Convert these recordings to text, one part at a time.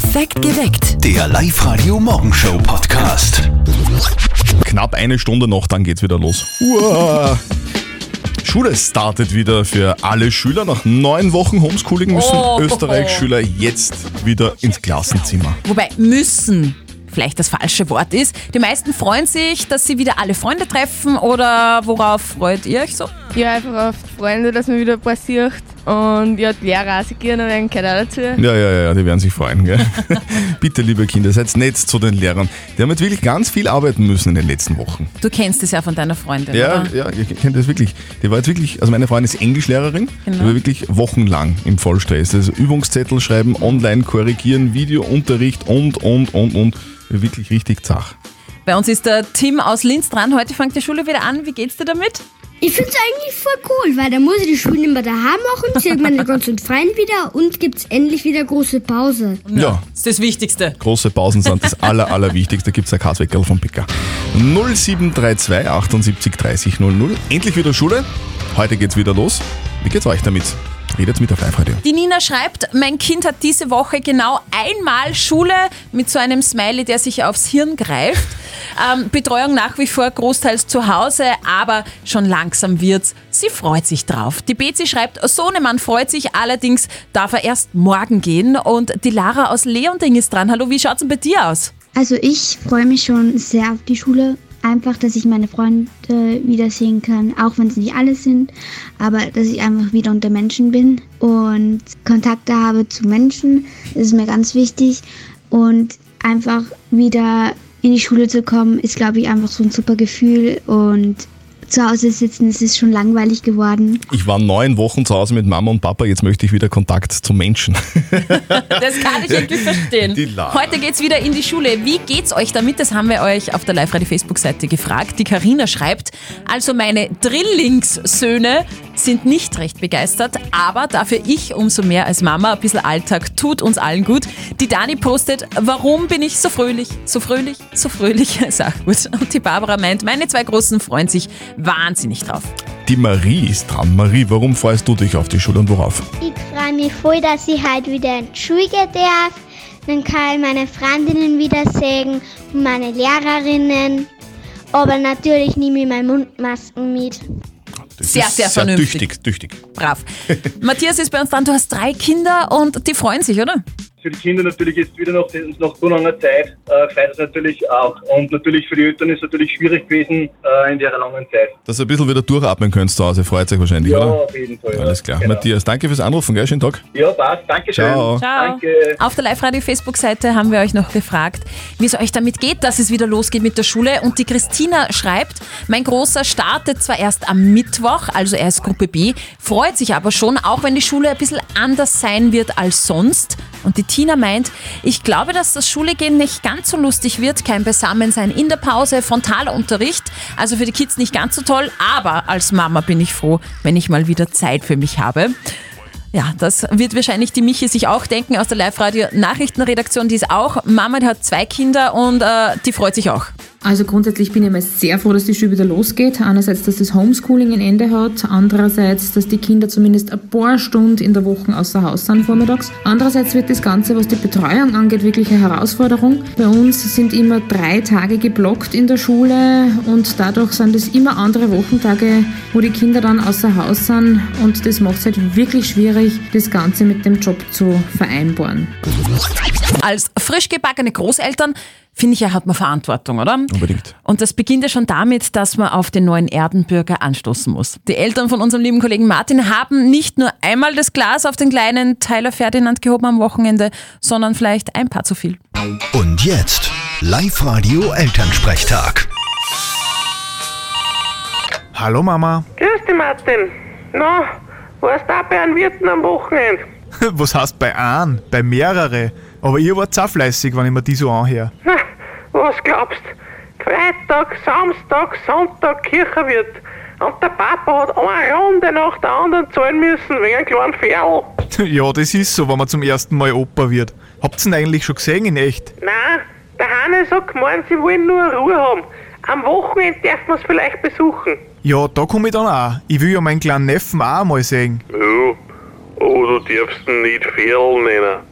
Perfekt geweckt. Der Live-Radio-Morgenshow-Podcast. Knapp eine Stunde noch, dann geht's wieder los. Uah. Schule startet wieder für alle Schüler. Nach neun Wochen Homeschooling müssen Oh. Österreich-Schüler jetzt wieder ins Klassenzimmer. Wobei müssen vielleicht das falsche Wort ist. Die meisten freuen sich, dass sie wieder alle Freunde treffen oder worauf freut ihr euch so? Ja, einfach auf die Freunde, dass man wieder ein paar sieht. Und ja, die Lehrer auch sich gerne werden, gehört auch dazu. Ja, ja, ja, ja, die werden sich freuen. Gell? Bitte, liebe Kinder, seid nett zu den Lehrern. Die haben jetzt wirklich ganz viel arbeiten müssen in den letzten Wochen. Du kennst es ja von deiner Freundin, Ja, oder? ja, ich kenne das wirklich. Die war jetzt wirklich, also meine Freundin ist Englischlehrerin, Genau. die war wirklich wochenlang im Vollstress. Also Übungszettel schreiben, online korrigieren, Videounterricht und, und, und, und. Wirklich richtig zach. Bei uns ist der Tim aus Linz dran. Heute fängt die Schule wieder an. Wie geht's dir damit? Ich find's eigentlich voll cool, weil da muss ich die Schulen immer daheim machen, sieht meine ganzen Freunde wieder und gibt's endlich wieder große Pause. Ja, Das ist das Wichtigste. große Pausen sind das aller, allerwichtigste. Gibt es ein Kasweckerl vom Picker. 0732 78 30 00. Endlich wieder Schule. Heute geht's wieder los. Wie geht's euch damit? Redet mit auf Live-Radio. Die Nina schreibt, mein Kind hat diese Woche genau einmal Schule mit so einem Smiley, der sich aufs Hirn greift. Ähm, Betreuung nach wie vor großteils zu Hause, aber schon langsam wird's. Sie freut sich drauf. Die Bezi schreibt, Sohnemann freut sich, allerdings darf er erst morgen gehen. Und die Lara aus Leonding ist dran. Hallo, wie schaut's denn bei dir aus? Also ich freue mich schon sehr auf die Schule. Einfach, dass ich meine Freunde wiedersehen kann, auch wenn es nicht alle sind, aber dass ich einfach wieder unter Menschen bin und Kontakte habe zu Menschen, das ist mir ganz wichtig. Und einfach wieder in die Schule zu kommen, ist, glaube ich, einfach so ein super Gefühl. Und zu Hause sitzen, es ist schon langweilig geworden. Ich war neun Wochen zu Hause mit Mama und Papa, jetzt möchte ich wieder Kontakt zu Menschen. Das kann ich irgendwie verstehen. Heute geht's wieder in die Schule. Wie geht's euch damit? Das haben wir euch auf der Live-Radio-Facebook-Seite gefragt. Die Karina schreibt, also meine Drillingssöhne sind nicht recht begeistert, aber dafür ich umso mehr als Mama. Ein bisschen Alltag tut uns allen gut. Die Dani postet, warum bin ich so fröhlich, so fröhlich, so fröhlich? Ist auch gut. Und die Barbara meint, meine zwei Großen freuen sich wahnsinnig drauf. Die Marie ist dran. Marie, warum freust du dich auf die Schule und worauf? Ich freue mich voll, dass ich heute wieder in die Schule gehen darf. Dann kann ich meine Freundinnen wiedersehen und meine Lehrerinnen. Aber natürlich nehme ich meine Mundmasken mit. Sehr, sehr vernünftig. Tüchtig, tüchtig. Brav. Matthias ist bei uns dran. Du hast drei Kinder und die freuen sich, oder? Für die Kinder natürlich jetzt wieder nach, nach so langer Zeit äh, freut es natürlich auch. Und natürlich für die Eltern ist es natürlich schwierig gewesen äh, in der langen Zeit. Dass ihr ein bisschen wieder durchatmen könnt zu Hause, freut euch wahrscheinlich, Ja, oder? auf jeden Fall. ja. Alles klar. Genau. Matthias, danke fürs Anrufen, gell? Schönen Tag. Ja, passt. Dankeschön. Ciao. Ciao. Danke. Auf der Live-Radio-Facebook-Seite haben wir euch noch gefragt, wie es euch damit geht, dass es wieder losgeht mit der Schule. Und die Christina schreibt, mein Großer startet zwar erst am Mittwoch, also er ist Gruppe B, freut sich aber schon, auch wenn die Schule ein bisschen anders sein wird als sonst. Und die Tina meint, ich glaube, dass das Schulegehen nicht ganz so lustig wird, kein Beisammensein in der Pause, frontaler Unterricht, also für die Kids nicht ganz so toll, aber als Mama bin ich froh, wenn ich mal wieder Zeit für mich habe. Ja, das wird wahrscheinlich die Michi sich auch denken aus der Live-Radio-Nachrichtenredaktion. Die ist auch Mama, die hat zwei Kinder und äh, die freut sich auch. Also grundsätzlich bin ich mal sehr froh, dass die Schule wieder losgeht. Einerseits, dass das Homeschooling ein Ende hat. Andererseits, dass die Kinder zumindest ein paar Stunden in der Woche außer Haus sind vormittags. Andererseits wird das Ganze, was die Betreuung angeht, wirklich eine Herausforderung. Bei uns sind immer drei Tage geblockt in der Schule und dadurch sind es immer andere Wochentage, wo die Kinder dann außer Haus sind und das macht es halt wirklich schwierig, das Ganze mit dem Job zu vereinbaren. Als frisch gebackene Großeltern, finde ich ja, hat man Verantwortung, oder? Unbedingt. Und das beginnt ja schon damit, dass man auf den neuen Erdenbürger anstoßen muss. Die Eltern von unserem lieben Kollegen Martin haben nicht nur einmal das Glas auf den kleinen Tyler Ferdinand gehoben am Wochenende, sondern vielleicht ein paar zu viel. Und jetzt Live-Radio Elternsprechtag. Hallo Mama. Grüß dich, Martin. Na, warst du auch bei einem Wirten am Wochenende? Was heißt bei einem? Bei mehrere. Aber ihr wart auch fleißig, wenn ich mir die so anhöre. Na, was glaubst Freitag, Samstag, Sonntag Kirchenwirt. Und der Papa hat eine Runde nach der anderen zahlen müssen wegen einem kleinen Ferl. ja, das ist so, wenn man zum ersten Mal Opa wird. Habt's ihn eigentlich schon gesehen in echt? Nein, der Hannes hat gemeint, sie wollen nur Ruhe haben. Am Wochenende darf man es vielleicht besuchen. Ja, da komm ich dann auch. Ich will ja meinen kleinen Neffen auch mal sehen. Ja, aber du darfst ihn nicht Ferl nennen.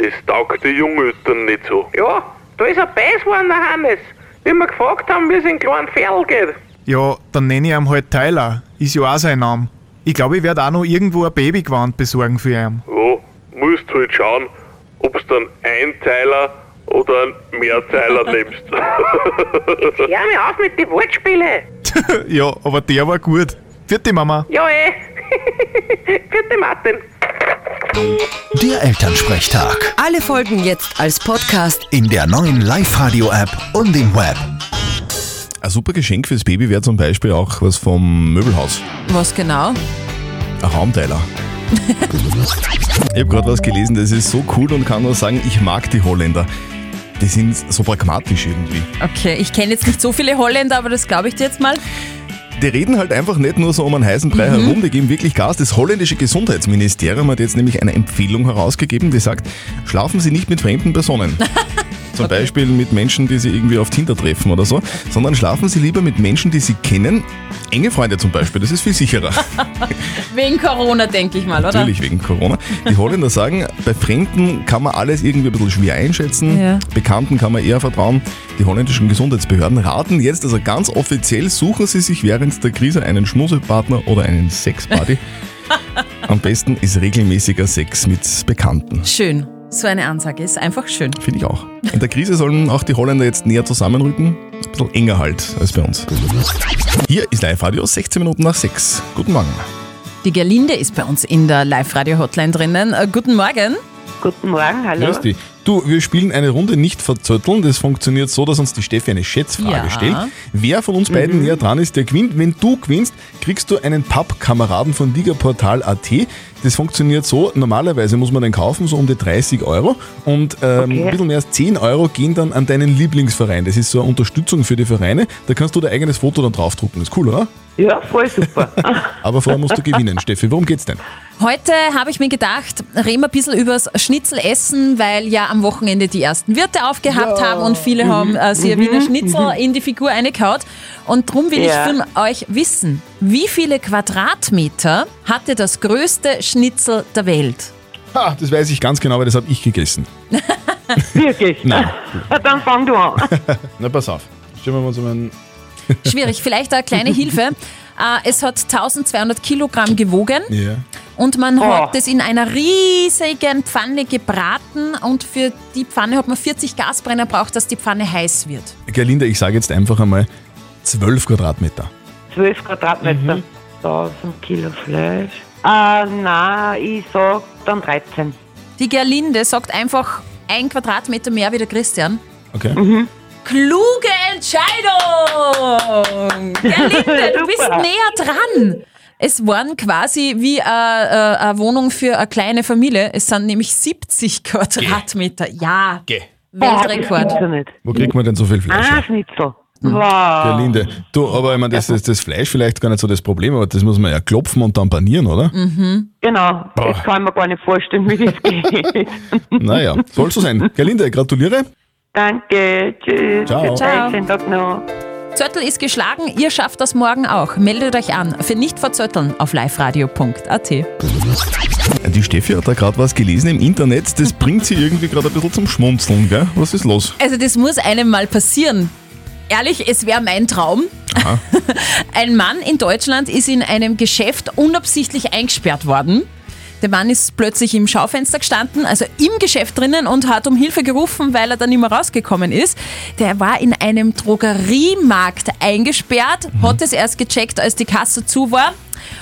Das taugt die Jungeltern nicht so. Ja, da ist ein Beiß geworden, der Hannes. Wie wir gefragt haben, wie es in kleinen Pferdl geht. Ja, dann nenne ich ihn halt Tyler. Ist ja auch sein Name. Ich glaube, ich werde auch noch irgendwo ein Babygewand besorgen für ihn. Ja, musst halt schauen, ob du dann Einteiler oder einen Mehrteiler nimmst. Jetzt hör mir auf mit den Wortspielen. ja, aber der war gut. Vierte Mama. Ja, eh. Vierte Martin. Der Elternsprechtag. Alle Folgen jetzt als Podcast. In der neuen Live-Radio-App und im Web. Ein super Geschenk fürs Baby wäre zum Beispiel auch was vom Möbelhaus. Was genau? Ein Raumteiler. ich habe gerade was gelesen, das ist so cool und kann nur sagen, ich mag die Holländer. Die sind so pragmatisch irgendwie. Okay, ich kenne jetzt nicht so viele Holländer, aber das glaube ich dir jetzt mal. Die reden halt einfach nicht nur so um einen heißen Brei Mhm. herum, die geben wirklich Gas. Das holländische Gesundheitsministerium hat jetzt nämlich eine Empfehlung herausgegeben, die sagt, schlafen Sie nicht mit fremden Personen. Zum Beispiel mit Menschen, die Sie irgendwie auf Tinder treffen oder so, sondern schlafen Sie lieber mit Menschen, die Sie kennen. Enge Freunde zum Beispiel, das ist viel sicherer. Wegen Corona, denke ich mal, oder? Natürlich wegen Corona. Die Holländer sagen, bei Fremden kann man alles irgendwie ein bisschen schwer einschätzen. Ja. Bekannten kann man eher vertrauen. Die holländischen Gesundheitsbehörden raten jetzt, also ganz offiziell, suchen Sie sich während der Krise einen Schmusepartner oder einen Sexparty. Am besten ist regelmäßiger Sex mit Bekannten. Schön. So eine Ansage ist einfach schön. Finde ich auch. In der Krise sollen auch die Holländer jetzt näher zusammenrücken. Ein bisschen enger halt als bei uns. Hier ist Live-Radio, 16 Minuten nach 6. Guten Morgen. Die Gerlinde ist bei uns in der Live-Radio-Hotline drinnen. Äh, guten Morgen. Guten Morgen, hallo. Grüß dich. Du, wir spielen eine Runde nicht verzötteln. Das funktioniert so, dass uns die Steffi eine Schätzfrage Ja. stellt. Wer von uns beiden Mhm. näher dran ist, der gewinnt. Wenn du gewinnst, kriegst du einen Pappkameraden von Ligaportal.at. Das funktioniert so, normalerweise muss man den kaufen, so um die 30 Euro. Und ähm, Okay. ein bisschen mehr als 10 Euro gehen dann an deinen Lieblingsverein. Das ist so eine Unterstützung für die Vereine. Da kannst du dein eigenes Foto dann draufdrucken. Ist cool, oder? Ja, voll super. Aber vorher musst du gewinnen, Steffi. Worum geht's denn? Heute habe ich mir gedacht, reden wir ein bisschen übers Schnitzelessen, weil ja am Wochenende die ersten Wirte aufgehabt haben und viele haben äh, sich ein Mhm. Wiener Schnitzel in die Figur eingehaut. Und darum will Ja. ich von euch wissen, wie viele Quadratmeter hatte das größte Schnitzel der Welt? Ha, das weiß ich ganz genau, weil das habe ich gegessen. Wirklich? Nein. Dann fang du an. Na, pass auf. Stellen wir mal so einen. Schwierig, vielleicht eine kleine Hilfe. Äh, Es hat 1200 Kilogramm gewogen Ja. Und man Oh. hat es in einer riesigen Pfanne gebraten und für die Pfanne hat man 40 Gasbrenner braucht, dass die Pfanne heiß wird. Gerlinde, ich sage jetzt einfach einmal 12 Quadratmeter. 12 Quadratmeter, Mhm. 1000 Kilo Fleisch. Äh, nein, ich sag dann 13. Die Gerlinde sagt einfach ein Quadratmeter mehr wie der Christian. Okay. Mhm. Kluge Entscheidung! Gerlinde, du bist näher dran. Es waren quasi wie äh, äh, eine Wohnung für eine kleine Familie. Es sind nämlich 70 Quadratmeter. Ja, Geh. Weltrekord. Wo kriegt man denn so viel Fleisch? Ah? Schnitzel. Wow. Gerlinde. Du, aber ich meine, das ist das Fleisch vielleicht gar nicht so das Problem, aber das muss man ja klopfen und dann panieren, oder? Mhm. Genau, Boah. das kann ich mir gar nicht vorstellen, wie das geht. Naja, soll so sein. Gerlinde, gratuliere. Danke, tschüss. Ciao. Ciao. Schönen Tag noch. Zöttel ist geschlagen, ihr schafft das morgen auch. Meldet euch an für nicht verzötteln auf liveradio.at. Die Steffi hat da gerade was gelesen im Internet, das bringt sie irgendwie gerade ein bisschen zum Schmunzeln, gell? Was ist los? Also das muss einem mal passieren. Ehrlich, es wäre mein Traum. Ein Mann in Deutschland ist in einem Geschäft unabsichtlich eingesperrt worden. Der Mann ist plötzlich im Schaufenster gestanden, also im Geschäft drinnen und hat um Hilfe gerufen, weil er dann nicht mehr rausgekommen ist. Der war in einem Drogeriemarkt eingesperrt, hat es erst gecheckt, als die Kasse zu war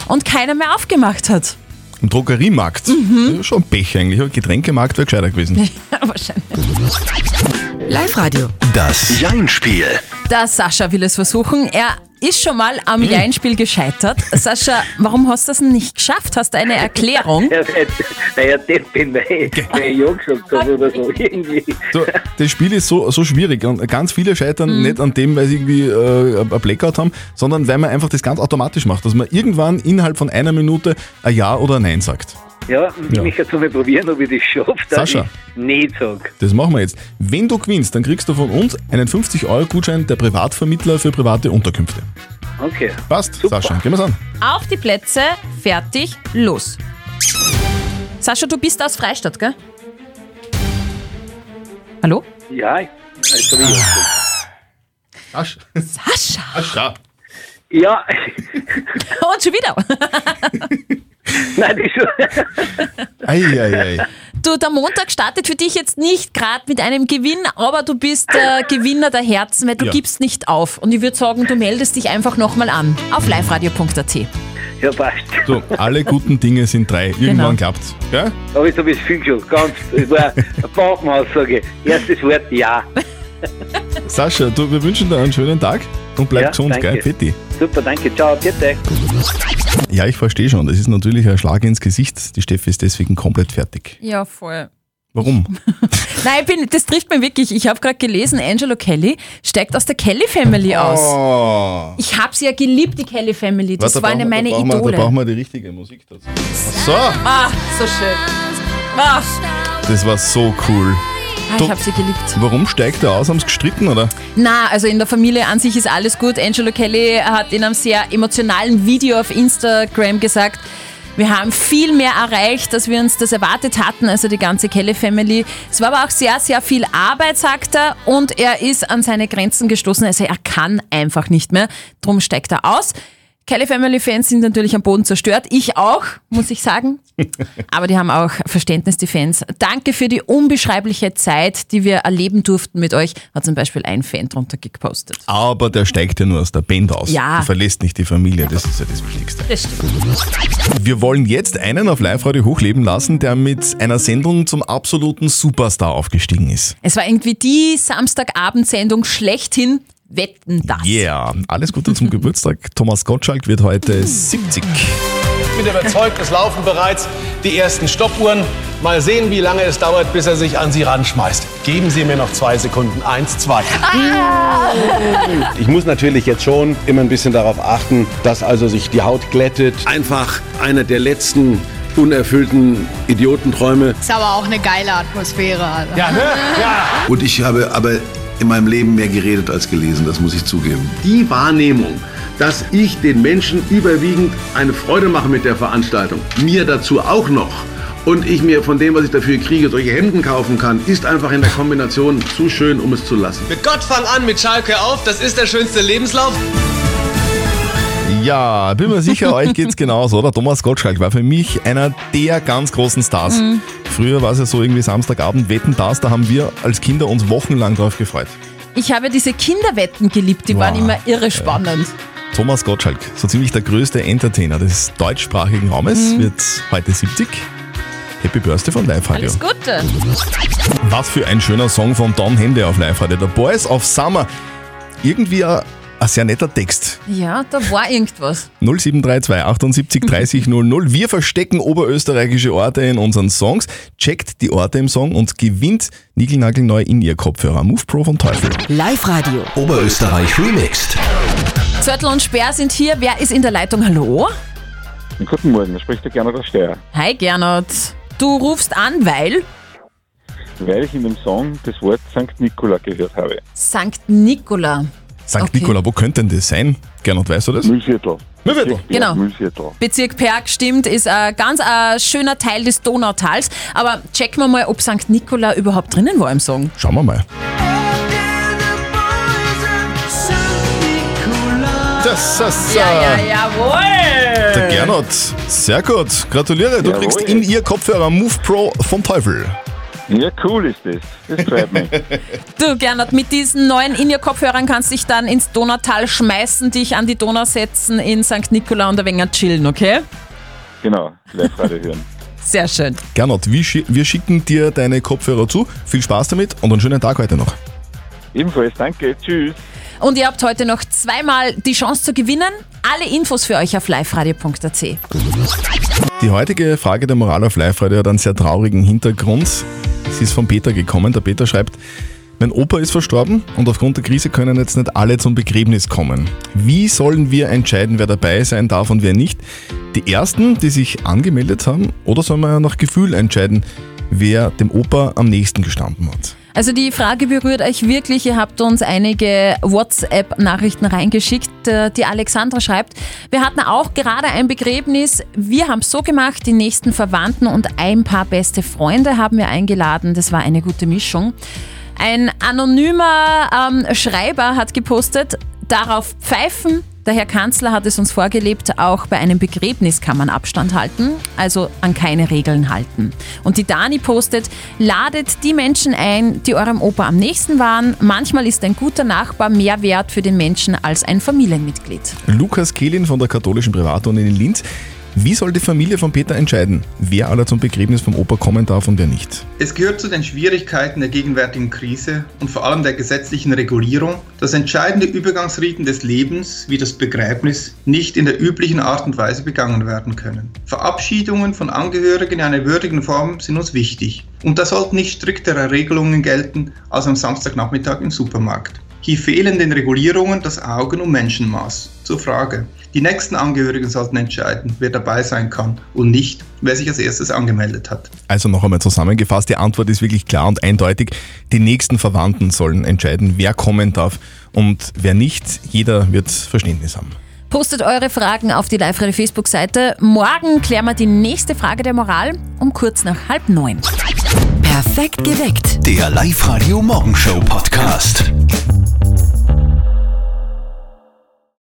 und keiner mehr aufgemacht hat. Im Drogeriemarkt. Mhm. Ja, schon Pech eigentlich. Getränkemarkt wäre gescheiter gewesen. Wahrscheinlich. Live-Radio. Das Jein-Spiel. Der Sascha will es versuchen. Er ist schon mal am Jein-Spiel gescheitert. Sascha, warum hast du das nicht geschafft? Hast du eine Erklärung? Ja, weil, weil ich Depp bin, ich, weil ich ja gesagt habe oder so. Irgendwie. So, das Spiel ist so, so schwierig und ganz viele scheitern Mhm. nicht an dem, weil sie irgendwie äh, ein Blackout haben, sondern weil man einfach das ganz automatisch macht, dass man irgendwann innerhalb von einer Minute ein Ja oder ein Nein sagt. Ja, Ja. mich jetzt mal probieren, ob ich das schaffe, Sascha. ich nicht sage. Das machen wir jetzt. Wenn du gewinnst, dann kriegst du von uns einen 50-Euro-Gutschein der Privatvermittler für private Unterkünfte. Okay. Passt, Sascha, gehen wir's an. Auf die Plätze, fertig, los. Sascha, du bist aus Freistadt, gell? Hallo? Ja, ich Sascha. Sascha. Sascha. Ja, Und schon wieder. nein, das ist Eieiei. Du, der Montag startet für dich jetzt nicht gerade mit einem Gewinn, aber du bist der Gewinner der Herzen, weil du Ja. gibst nicht auf. Und ich würde sagen, du meldest dich einfach nochmal an auf liveradio.at. Ja, passt. So, alle guten Dinge sind drei. Irgendwann Genau. klappt's. Gell? Aber jetzt habe ich es viel schon. Ganz, es war eine Bombenaussage. Erstes Wort, ja. Sascha, du, wir wünschen dir einen schönen Tag und bleib Ja, gesund, danke. gell? Fetti. Super, danke, ciao, bitte. Ja, ich verstehe schon. Das ist natürlich ein Schlag ins Gesicht. Die Steffi ist deswegen komplett fertig. Ja, voll. Warum? Nein, ich bin, das trifft mich wirklich. Ich habe gerade gelesen, Angelo Kelly steigt aus der Kelly Family aus. Oh. Ich habe sie ja geliebt, die Kelly Family. Das Warte, da waren ja brauchen wir- meine da brauchen wir, Idole. Da brauchen wir die richtige Musik dazu. So, ah, so schön. Ah, das war so cool. Ah, ich habe sie geliebt. Warum steigt er aus? Haben sie gestritten, oder? Na, also in der Familie an sich ist alles gut. Angelo Kelly hat in einem sehr emotionalen Video auf Instagram gesagt, wir haben viel mehr erreicht, als wir uns das erwartet hatten, also die ganze Kelly Family. Es war aber auch sehr, sehr viel Arbeit, sagt er, und er ist an seine Grenzen gestoßen. Also er kann einfach nicht mehr. Drum steigt er aus. Kelly Family Fans sind natürlich am Boden zerstört. Ich auch, muss ich sagen. Aber die haben auch Verständnis, die Fans. Danke für die unbeschreibliche Zeit, die wir erleben durften mit euch, hat zum Beispiel ein Fan drunter gepostet. Aber der steigt ja nur aus der Band aus. Ja. Der verlässt nicht die Familie, das ist ja das Wichtigste. Das stimmt. Wir wollen jetzt einen auf Live-Radio hochleben lassen, der mit einer Sendung zum absoluten Superstar aufgestiegen ist. Es war irgendwie die Samstagabendsendung schlechthin. Wetten das. Yeah, alles Gute zum Geburtstag. Thomas Gottschalk wird heute 70. Ich bin überzeugt, es laufen bereits die ersten Stoppuhren. Mal sehen, wie lange es dauert, bis er sich an Sie ranschmeißt. Geben Sie mir noch zwei Sekunden. Eins, zwei. Ich muss natürlich jetzt schon immer ein bisschen darauf achten, dass also sich die Haut glättet. Einfach einer der letzten unerfüllten Idiotenträume. Ist aber auch eine geile Atmosphäre. Also. Ja, ne? Ja. Und ich habe aber in meinem Leben mehr geredet als gelesen, das muss ich zugeben. Die Wahrnehmung, dass ich den Menschen überwiegend eine Freude mache mit der Veranstaltung, mir dazu auch noch und ich mir von dem, was ich dafür kriege, solche Hemden kaufen kann, ist einfach in der Kombination zu schön, um es zu lassen. Mit Gott fang an, mit Schalke auf. Das ist der schönste Lebenslauf. Ja, bin mir sicher, euch geht's genauso, oder? Thomas Gottschalk war für mich einer der ganz großen Stars. Mhm. Früher war es ja so irgendwie Samstagabend, Wetten das, da haben wir als Kinder uns wochenlang drauf gefreut. Ich habe diese Kinderwetten geliebt, die waren Wow. immer irre spannend. Thomas Gottschalk, so ziemlich der größte Entertainer des deutschsprachigen Raumes, Mhm. wird heute 70. Happy Birthday von Live Radio. Alles Gute. Was für ein schöner Song von Don Hende auf Live Radio. The Boys of Summer. Irgendwie ein, ein sehr netter Text. Ja, da war irgendwas. 0732 78 30 00. Wir verstecken oberösterreichische Orte in unseren Songs. Checkt die Orte im Song und gewinnt niegelnagelneu in ihr Kopfhörer. Move Pro von Teufel. Live-Radio. Oberösterreich remixed. Zörtel und Sperr sind hier. Wer ist in der Leitung? Hallo? Guten Morgen, da spricht der Gernot aus Steyr. Hi Gernot. Du rufst an, weil Weil ich in dem Song das Wort St. Nikola gehört habe. St. Nikola. St. Okay. Nikola, wo könnte denn das sein? Gernot, weißt du das? Müllviertel. Müllviertel. Genau. Müllviertel. Bezirk Perg stimmt, ist ein ganz ein schöner Teil des Donautals. Aber checken wir mal, ob St. Nikola überhaupt drinnen war im Song. Schauen wir mal. Das ist Ja, ja, äh, jawohl. der Gernot. Sehr gut. Gratuliere. Du Jawohl. kriegst in ihr Kopfhörer Move Pro vom Teufel. Ja, cool ist das. Das freut mich. Du, Gernot, mit diesen neuen In-Ear-Kopfhörern kannst du dich dann ins Donautal schmeißen, dich an die Donau setzen, in St. Nikola und ein wenig chillen, okay? genau, Live-Radio hören. Sehr schön. Gernot, wir, schi wir schicken dir deine Kopfhörer zu. Viel Spaß damit und einen schönen Tag heute noch. Ebenfalls, danke. Tschüss. Und ihr habt heute noch zweimal die Chance zu gewinnen. Alle Infos für euch auf liveradio.at. Die heutige Frage der Moral auf Live-Radio hat einen sehr traurigen Hintergrund. Sie ist von Peter gekommen. Der Peter schreibt, mein Opa ist verstorben und aufgrund der Krise können jetzt nicht alle zum Begräbnis kommen. Wie sollen wir entscheiden, wer dabei sein darf und wer nicht? Die ersten, die sich angemeldet haben, oder sollen wir nach Gefühl entscheiden, wer dem Opa am nächsten gestanden hat? Also die Frage berührt euch wirklich. Ihr habt uns einige WhatsApp-Nachrichten reingeschickt. Äh, Die Alexandra schreibt, wir hatten auch gerade ein Begräbnis. Wir haben es so gemacht, die nächsten Verwandten und ein paar beste Freunde haben wir eingeladen. Das war eine gute Mischung. Ein anonymer ähm, Schreiber hat gepostet, darauf pfeifen. Der Herr Kanzler hat es uns vorgelebt, auch bei einem Begräbnis kann man Abstand halten, also an keine Regeln halten. Und die Dani postet, ladet die Menschen ein, die eurem Opa am nächsten waren. Manchmal ist ein guter Nachbar mehr wert für den Menschen als ein Familienmitglied. Lukas Kehlin von der katholischen Privatuni in Linz. Wie soll die Familie von Peter entscheiden, wer aller zum Begräbnis vom Opa kommen darf und wer nicht? Es gehört zu den Schwierigkeiten der gegenwärtigen Krise und vor allem der gesetzlichen Regulierung, dass entscheidende Übergangsriten des Lebens wie das Begräbnis nicht in der üblichen Art und Weise begangen werden können. Verabschiedungen von Angehörigen in einer würdigen Form sind uns wichtig. Und da sollten nicht striktere Regelungen gelten als am Samstagnachmittag im Supermarkt. Hier fehlen den Regulierungen das Augen- und Menschenmaß. Zur Frage. Die nächsten Angehörigen sollten entscheiden, wer dabei sein kann und nicht, wer sich als erstes angemeldet hat. Also noch einmal zusammengefasst, die Antwort ist wirklich klar und eindeutig. Die nächsten Verwandten sollen entscheiden, wer kommen darf und wer nicht. Jeder wird Verständnis haben. Postet eure Fragen auf die Live-Radio Facebook-Seite. Morgen klären wir die nächste Frage der Moral um kurz nach halb neun. Perfekt geweckt. Der Live-Radio Morgenshow Podcast.